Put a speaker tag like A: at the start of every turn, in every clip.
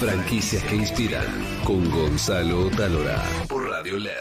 A: Franquicias que inspiran con Gonzalo Talora por Radio LED.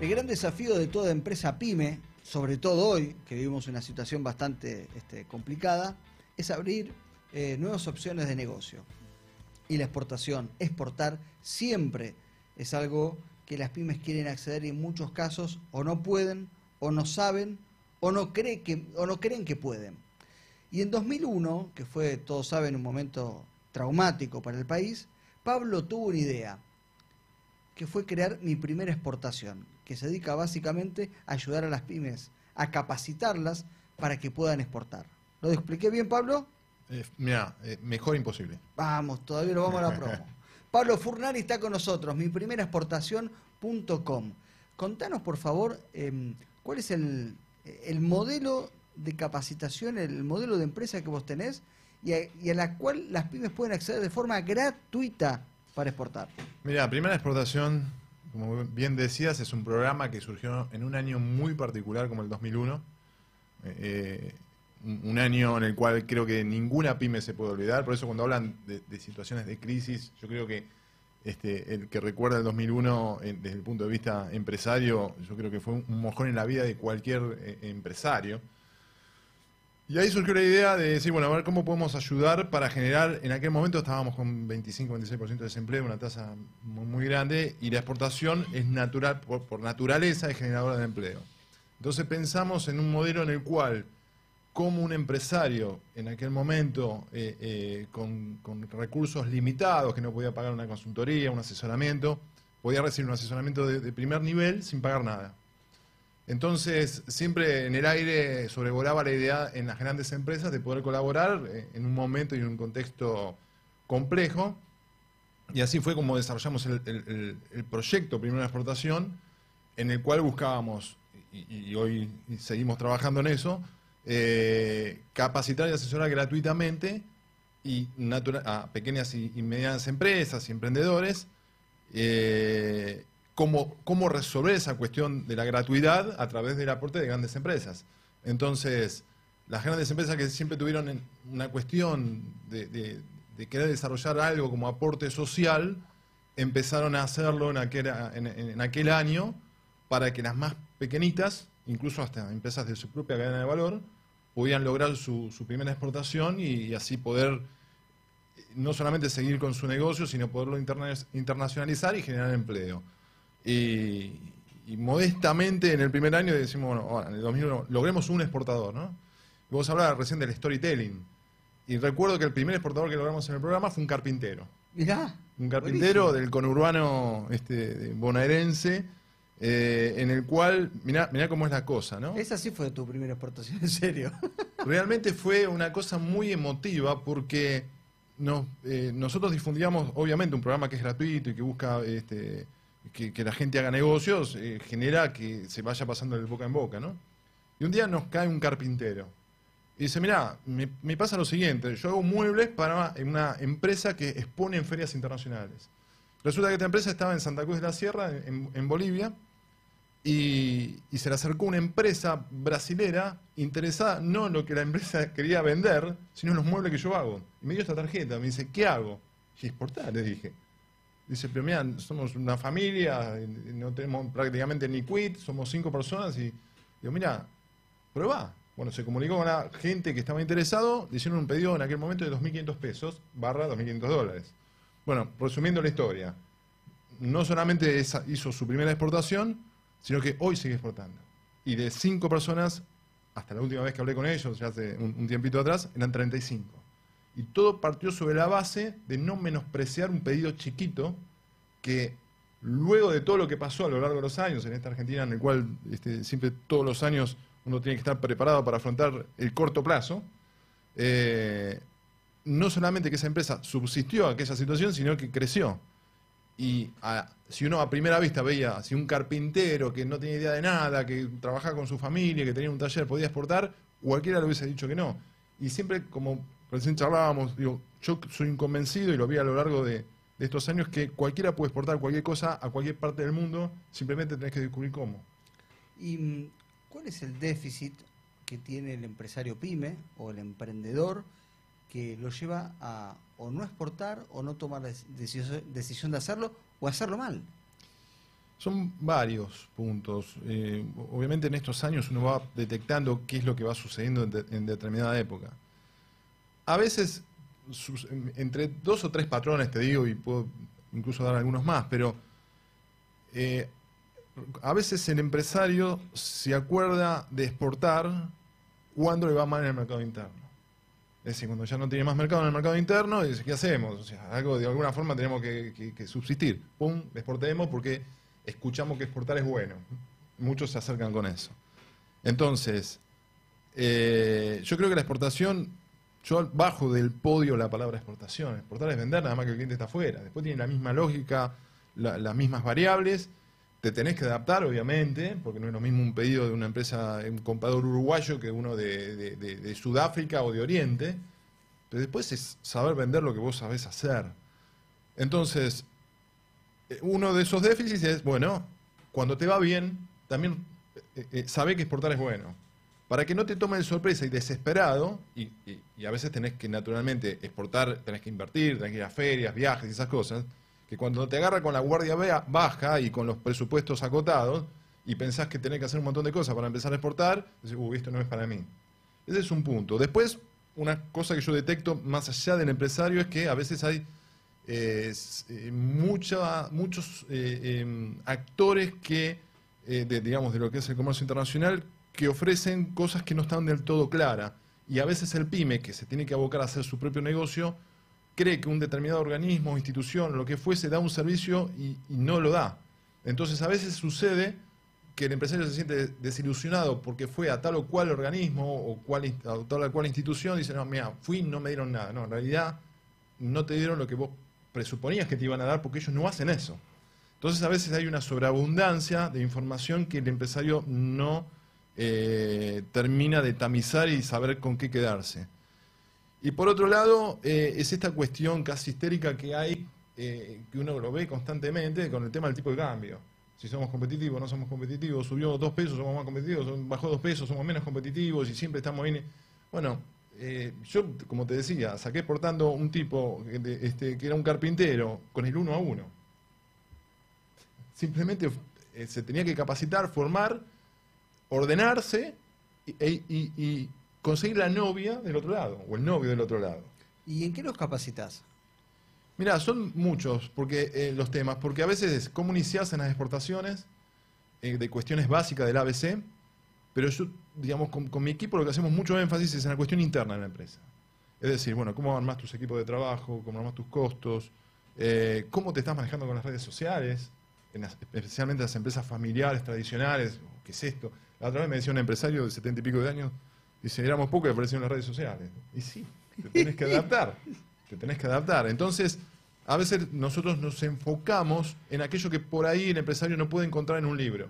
B: El gran desafío de toda empresa pyme, sobre todo hoy, que vivimos una situación bastante este, complicada, es abrir eh, nuevas opciones de negocio. Y la exportación, exportar, siempre es algo que las pymes quieren acceder y en muchos casos o no pueden, o no saben, o no, cree que, o no creen que pueden. Y en 2001, que fue, todos saben, un momento traumático para el país, Pablo tuvo una idea, que fue crear mi primera exportación, que se dedica básicamente a ayudar a las pymes, a capacitarlas para que puedan exportar. ¿Lo expliqué bien, Pablo?
C: Eh, mira, eh, mejor imposible.
B: Vamos, todavía lo vamos a la promo. Pablo Furnari está con nosotros, mi primera exportación.com. Contanos, por favor, em, cuál es el, el, modelo de capacitación, el modelo de empresa que vos tenés y a, la cual las pymes pueden acceder de forma gratuita para exportar.
C: Mira, Primera Exportación, como bien decías, es un programa que surgió en un año muy particular como el 2001. Eh, un año en el cual creo que ninguna pyme se puede olvidar. Por eso cuando hablan de, de situaciones de crisis, yo creo que este, el que recuerda el 2001 eh, desde el punto de vista empresario, yo creo que fue un mojón en la vida de cualquier eh, empresario. Y ahí surgió la idea de decir, bueno, a ver cómo podemos ayudar para generar, en aquel momento estábamos con 25-26% de desempleo, una tasa muy, grande, y la exportación es natural, por, por naturaleza es generadora de empleo. Entonces pensamos en un modelo en el cual como un empresario en aquel momento eh, eh, con, recursos limitados, que no podía pagar una consultoría, un asesoramiento, podía recibir un asesoramiento de, de, primer nivel sin pagar nada. Entonces, siempre en el aire sobrevolaba la idea en las grandes empresas de poder colaborar eh, en un momento y en un contexto complejo. Y así fue como desarrollamos el, el, el proyecto Primera Exportación, en el cual buscábamos, y, y hoy seguimos trabajando en eso, eh, capacitar y asesorar gratuitamente y a pequeñas y, medianas empresas y emprendedores eh, cómo, cómo resolver esa cuestión de la gratuidad a través del aporte de grandes empresas. Entonces, las grandes empresas que siempre tuvieron una cuestión de, querer desarrollar algo como aporte social, empezaron a hacerlo en aquel, en aquel año para que las más pequeñitas, incluso hasta empresas de su propia cadena de valor, podían lograr su, su primera exportación y, y, así poder no solamente seguir con su negocio, sino poderlo interna internacionalizar y generar empleo. Y, y, modestamente en el primer año decimos, bueno, ahora, en el 2001 logremos un exportador, ¿no? Vos hablabas recién del storytelling. Y recuerdo que el primer exportador que logramos en el programa fue un carpintero.
B: Mirá.
C: Un carpintero buenísimo. del conurbano este, bonaerense eh, en el cual, mirá, mirá cómo es la cosa, ¿no?
B: Esa sí fue tu primera exportación, en serio.
C: Realmente fue una cosa muy emotiva porque nos, eh, nosotros difundíamos, obviamente, un programa que es gratuito y que busca este, que, que, la gente haga negocios, eh, genera que se vaya pasando de boca en boca, ¿no? Y un día nos cae un carpintero. Y dice, mira, me, me, pasa lo siguiente, yo hago muebles para una empresa que expone en ferias internacionales. Resulta que esta empresa estaba en Santa Cruz de la Sierra, en, en Bolivia, y, y, se le acercó una empresa brasilera interesada no en lo que la empresa quería vender, sino en los muebles que yo hago. Y me dio esta tarjeta, me dice, ¿qué hago? Y exportar, le dije. Dice, pero mira, somos una familia, no tenemos prácticamente ni quit, somos cinco personas y digo, mira, prueba. Bueno, se comunicó con la gente que estaba interesado, le hicieron un pedido en aquel momento de 2.500 pesos, barra 2.500 dólares. Bueno, resumiendo la historia, no solamente esa, hizo su primera exportación, sino que hoy sigue exportando. Y de cinco personas, hasta la última vez que hablé con ellos, ya hace un, tiempito atrás, eran 35. Y todo partió sobre la base de no menospreciar un pedido chiquito que luego de todo lo que pasó a lo largo de los años en esta Argentina, en el cual este, siempre todos los años uno tiene que estar preparado para afrontar el corto plazo, eh, no solamente que esa empresa subsistió a aquella situación, sino que creció. Y a, si uno a primera vista veía si un carpintero que no tenía idea de nada, que trabajaba con su familia, que tenía un taller, podía exportar, cualquiera le hubiese dicho que no. Y siempre, como recién charlábamos, digo, yo soy inconvencido y lo vi a lo largo de, de estos años que cualquiera puede exportar cualquier cosa a cualquier parte del mundo, simplemente tenés que descubrir cómo.
B: Y ¿cuál es el déficit que tiene el empresario pyme o el emprendedor que lo lleva a o no exportar o no tomar la decisión, de hacerlo o hacerlo mal?
C: Son varios puntos. Eh, obviamente en estos años uno va detectando qué es lo que va sucediendo en, de- en determinada época. A veces, sus- entre dos o tres patrones, te digo, y puedo incluso dar algunos más, pero eh, a veces el empresario se acuerda de exportar cuando le va mal en el mercado interno. Es decir, cuando ya no tiene más mercado en el mercado interno, ¿qué hacemos? O sea, algo de alguna forma tenemos que, subsistir. Pum, exportemos porque escuchamos que exportar es bueno. Muchos se acercan con eso. Entonces, eh, yo creo que la exportación, yo bajo del podio la palabra exportación. Exportar es vender nada más que el cliente está afuera. Después tiene la misma lógica, la- las mismas variables. Te tenés que adaptar, obviamente, porque no es lo mismo un pedido de una empresa, un comprador uruguayo que uno de, de- de- de Sudáfrica o de Oriente. Pero después es saber vender lo que vos sabés hacer. Entonces, eh, uno de esos déficits es, bueno, cuando te va bien, también eh, eh, sabe que exportar es bueno. Para que no te tome de sorpresa y desesperado, y, y- y a veces tenés que naturalmente exportar, tenés que invertir, tenés que ir a ferias, viajes y esas cosas, que cuando te agarra con la guardia baja y con los presupuestos acotados, y pensás que tenés que hacer un montón de cosas para empezar a exportar, decís, uy, esto no es para mí. Ese es un punto. Después, una cosa que yo detecto más allá del empresario es que a veces hay eh, eh, mucha- muchos eh, em, actores que, eh, de, digamos, de lo que es el comercio internacional, que ofrecen cosas que no están del todo claras. Y a veces el pyme, que se tiene que abocar a hacer su propio negocio, cree que un determinado organismo, institución, lo que fuese, da un servicio y, no lo da. Entonces a veces sucede que el empresario se siente desilusionado porque fue a tal o cual organismo o cual, a tal o cual institución dice, no, mira, fui no me dieron nada. No, en realidad no te dieron lo que vos presuponías que te iban a dar porque ellos no hacen eso. Entonces a veces hay una sobreabundancia de información que el empresario no eh, termina de tamizar y saber con qué quedarse. Y por otro lado, eh, es esta cuestión casi histérica que hay, eh, que uno lo ve constantemente con el tema del tipo de cambio. Si somos competitivos, no somos competitivos, subió dos pesos, somos más competitivos, bajó dos pesos, somos menos competitivos y siempre estamos bien. Bueno, eh, yo, como te decía, saqué portando un tipo este, que era un carpintero con el uno a uno. Simplemente se tenía que capacitar, formar, ordenarse y, y- y conseguir la novia del otro lado, o el novio del otro lado.
B: ¿Y en qué los capacitas?
C: Mira, son muchos porque eh, los temas, porque a veces es cómo iniciarse en las exportaciones eh, de cuestiones básicas del ABC, pero yo, digamos, con, con mi equipo lo que hacemos mucho énfasis es en la cuestión interna de la empresa. Es decir, bueno, cómo armás tus equipos de trabajo, cómo armás tus costos, eh, cómo te estás manejando con las redes sociales, en las- especialmente las empresas familiares, tradicionales, ¿qué es esto? La otra vez me decía un empresario de setenta y pico de años, dice, éramos pocos y aparecieron en las redes sociales. Y sí, te tenés que adaptar, te tenés que adaptar. Entonces, a veces nosotros nos enfocamos en aquello que por ahí el empresario no puede encontrar en un libro.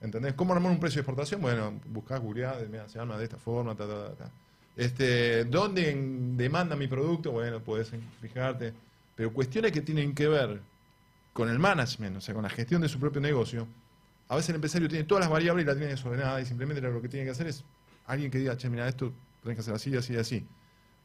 C: ¿Entendés? ¿Cómo armar un precio de exportación? Bueno, buscás, googleás, mira, se arma de esta forma, ta, ta, ta. Este, ¿Dónde demanda mi producto? Bueno, puedes fijarte. Pero cuestiones que tienen que ver con el management, o sea, con la gestión de su propio negocio, a veces el empresario tiene todas las variables y la tiene desordenada y simplemente lo que tiene que hacer es alguien que diga, che, mira, esto tenés que hacer así, así, así.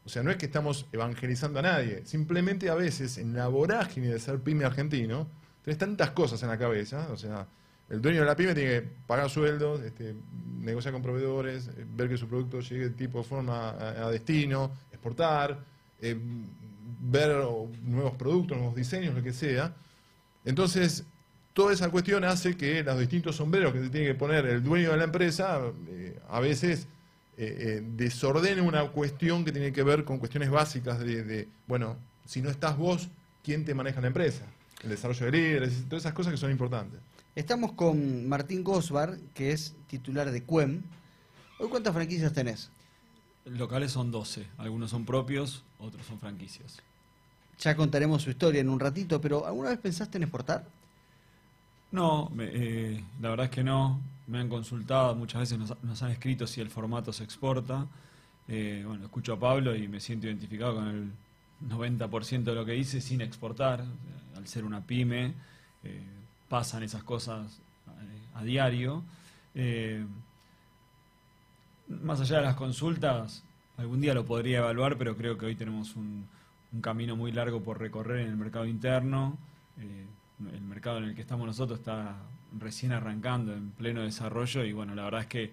C: O sea, no es que estamos evangelizando a nadie, simplemente a veces en la vorágine de ser pyme argentino, tenés tantas cosas en la cabeza, o sea, el dueño de la pyme tiene que pagar sueldos, este, negociar con proveedores, eh, ver que su producto llegue de tipo de forma a, destino, exportar, eh, ver nuevos productos, nuevos diseños, lo que sea. Entonces, toda esa cuestión hace que los distintos sombreros que se tiene que poner el dueño de la empresa, eh, a veces eh, eh, desordene una cuestión que tiene que ver con cuestiones básicas de, de, bueno, si no estás vos, ¿quién te maneja la empresa? El desarrollo de líderes, todas esas cosas que son importantes.
B: Estamos con Martín Gosbar, que es titular de CUEM. ¿Hoy cuántas franquicias tenés?
D: Locales son 12, algunos son propios, otros son franquicias.
B: Ya contaremos su historia en un ratito, pero ¿alguna vez pensaste en exportar?
D: No, eh, la verdad es que no. Me han consultado, muchas veces nos, han escrito si el formato se exporta. Eh, bueno, escucho a Pablo y me siento identificado con el 90% de lo que dice sin exportar. Sea, Al ser una pyme, eh, pasan esas cosas eh, a diario. Eh, más allá de las consultas, algún día lo podría evaluar, pero creo que hoy tenemos un, camino muy largo por recorrer en el mercado interno. Eh, el mercado en el que estamos nosotros está recién arrancando, en pleno desarrollo, y bueno, la verdad es que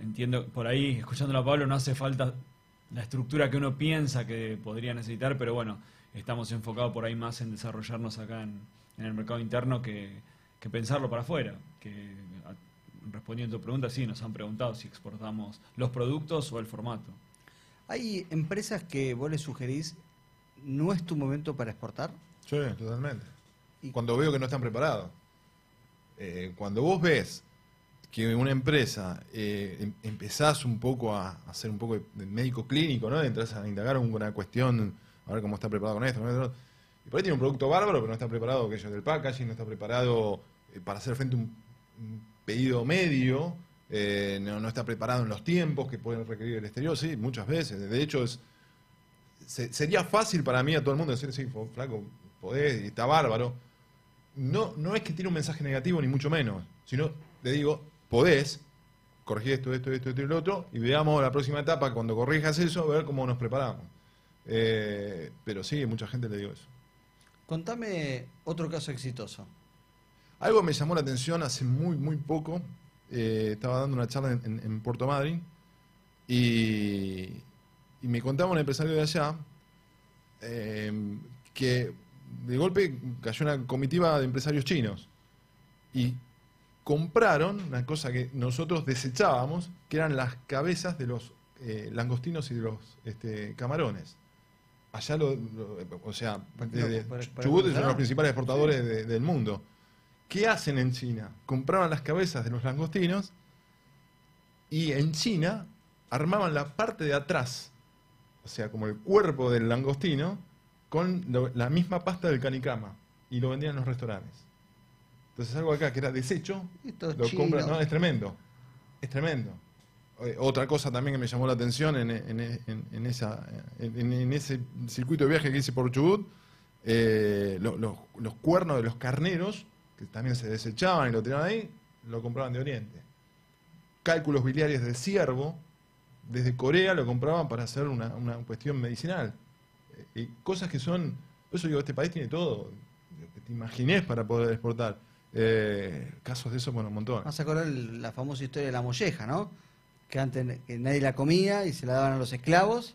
D: entiendo, por ahí, escuchándolo a Pablo, no hace falta la estructura que uno piensa que podría necesitar, pero bueno, estamos enfocados por ahí más en desarrollarnos acá en, en el mercado interno que, que pensarlo para afuera. Que, a- respondiendo a tu pregunta, sí, nos han preguntado si exportamos los productos o el formato.
B: ¿Hay empresas que vos les sugerís no es tu momento para exportar?
C: Sí, totalmente. Cuando veo que no están preparados. Eh, cuando vos ves que una empresa eh, em- empezás un poco a hacer un poco de, médico clínico, ¿no? Entras a indagar una cuestión, a ver cómo está preparado con esto. Y por ahí tiene un producto bárbaro, pero no está preparado aquello del packaging, no está preparado eh, para hacer frente a un, pedido medio, no, está preparado en los tiempos que pueden requerir el exterior, sí, muchas veces. De hecho, es, se- sería fácil para mí a todo el mundo decir, sí, flaco, podés y está bárbaro. No, no es que tiene un mensaje negativo, ni mucho menos, sino le digo, podés corregir esto, esto, esto, esto y lo otro, y veamos la próxima etapa, cuando corrijas eso, a ver cómo nos preparamos. Eh, pero sí, mucha gente le digo eso.
B: Contame otro caso exitoso.
C: Algo me llamó la atención hace muy, muy poco. eh, estaba dando una charla en, en- en Puerto Madryn y, y me contaba un empresario de allá eh, que de golpe cayó una comitiva de empresarios chinos y compraron una cosa que nosotros desechábamos, que eran las cabezas de los eh, langostinos y de los este, camarones. Allá lo, lo- o sea, desde
B: Para- para- para
C: Chubut es uno de los principales exportadores de- del mundo. ¿Qué hacen en China? Compraban las cabezas de los langostinos y en China armaban la parte de atrás, o sea, como el cuerpo del langostino, con lo- la misma pasta del canicama y lo vendían en los restaurantes. Entonces algo acá que era desecho, lo compran, no, es tremendo, es tremendo. Eh, Otra cosa también que me llamó la atención en, en- en- en esa, en, en ese circuito de viaje que hice por Chubut, eh, lo- los, los cuernos de los carneros, que también se desechaban y lo tiraban ahí, lo compraban de Oriente. Cálculos biliares del ciervo, desde Corea lo compraban para hacer una, una cuestión medicinal. Eh, y cosas que son, por eso digo, este país tiene todo, lo que te imagines para poder exportar. Eh, casos de eso, bueno, un montón.
B: Vas a acordar la famosa historia de la molleja, ¿no? Que antes que nadie la comía y se la daban a los esclavos.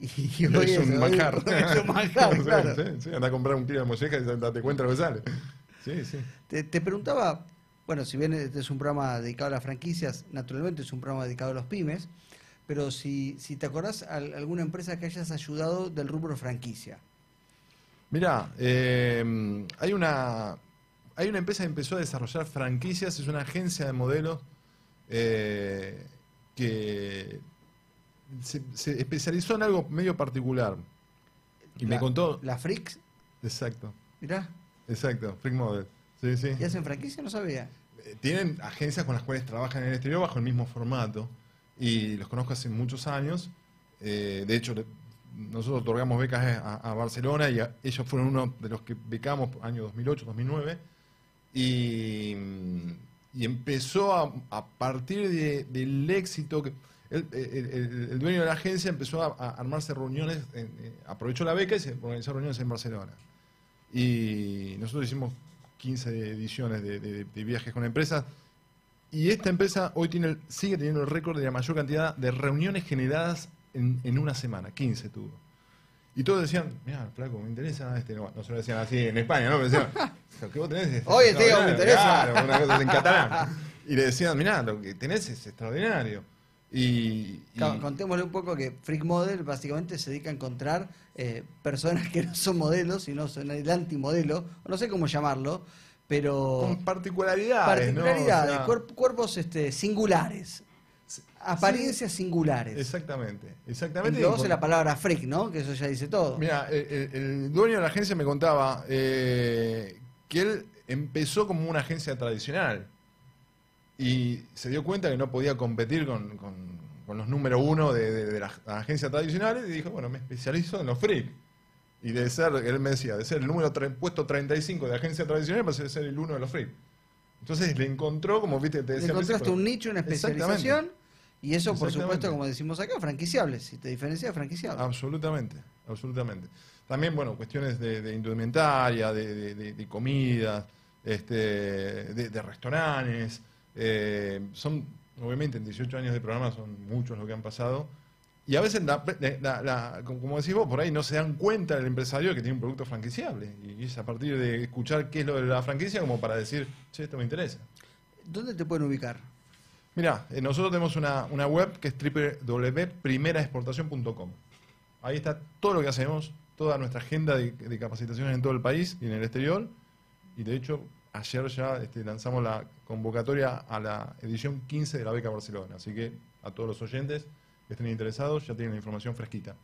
B: Y hoy
C: es un manjar.
B: Es un manjar,
C: Sí,
B: claro.
C: sí, sí, anda a comprar un kilo de molleja y date cuenta lo que sale. Sí, sí.
B: Te, te preguntaba, bueno, si bien este es un programa dedicado a las franquicias, naturalmente es un programa dedicado a los pymes, pero si, si te acordás al- alguna empresa que hayas ayudado del rubro franquicia.
C: Mirá, eh, hay una hay una empresa que empezó a desarrollar franquicias, es una agencia de modelos eh, que se, se especializó en algo medio particular. Y me
B: La-
C: contó.
B: La Frix,
C: Exacto,
B: mirá,
C: exacto, Freak Model. Sí, sí.
B: ¿y hacen franquicia? No sabía.
C: Eh, Tienen agencias con las cuales trabajan en el exterior bajo el mismo formato y los conozco hace muchos años. Eh, de hecho, nosotros otorgamos becas a, Barcelona y ellos fueron uno de los que becamos año 2008, 2009 y, empezó a, partir de- del éxito el, dueño de la agencia empezó a, armarse reuniones, eh, aprovechó la beca y se organizó reuniones en Barcelona. Y nosotros hicimos 15 ediciones de viajes con empresas. Y esta empresa hoy tiene el- sigue teniendo el récord de la mayor cantidad de reuniones generadas en, en una semana. 15 tuvo. Y todos decían, mira, flaco, me interesa este. No, no se lo decían así en España, ¿no? Pero decían, lo que vos tenés es
B: Oye, tío, me
C: extraordinario".
B: interesa.
C: Claro, una cosa en catalán. Y le decían, mirá, lo que tenés es extraordinario. Y, y-
B: Claro, Contémosle un poco que Freak Model básicamente se dedica a encontrar eh, personas que no son modelos, sino son el antimodelo, no sé cómo llamarlo, pero
C: con particularidades, ¿no? O
B: particularidades,
C: sea,
B: cuerp- cuerpos este, singulares, apariencias singulares.
C: Exactamente, exactamente. Con-
B: la palabra freak, ¿no? Que eso ya dice todo.
C: Mira, el, el- el dueño de la agencia me contaba eh, que él empezó como una agencia tradicional y se dio cuenta que no podía competir con, con- con los número uno de, de- de las agencias tradicionales y dijo, bueno, me especializo en los freak. Y de ser, él me decía, de ser el número puesto 35 de agencia tradicional, pasé a ser el uno de los freak. Entonces le encontró, como viste, te
B: Le
C: decía al
B: encontraste
C: principio,
B: un nicho, una especialización Y eso, por supuesto, como decimos acá, franquiciable. Si te diferencias, franquiciable.
C: Absolutamente, absolutamente. También, bueno, cuestiones de, de indumentaria, de, de- comida, este, de, de restaurantes. eh, son, obviamente, en 18 años de programa son muchos lo que han pasado. Y a veces, la- la- la- como decís vos, por ahí no se dan cuenta el empresario que tiene un producto franquiciable. Y es a partir de escuchar qué es lo de la franquicia como para decir, che, esto me interesa.
B: ¿Dónde te pueden ubicar?
C: Mira, nosotros tenemos una, una web que es www.primeraexportación.com. Ahí está todo lo que hacemos, toda nuestra agenda de, de capacitaciones en todo el país y en el exterior. Y de hecho, ayer ya este, lanzamos la convocatoria a la edición 15 de la Beca Barcelona. Así que a todos los oyentes estén interesados ya tienen la información fresquita.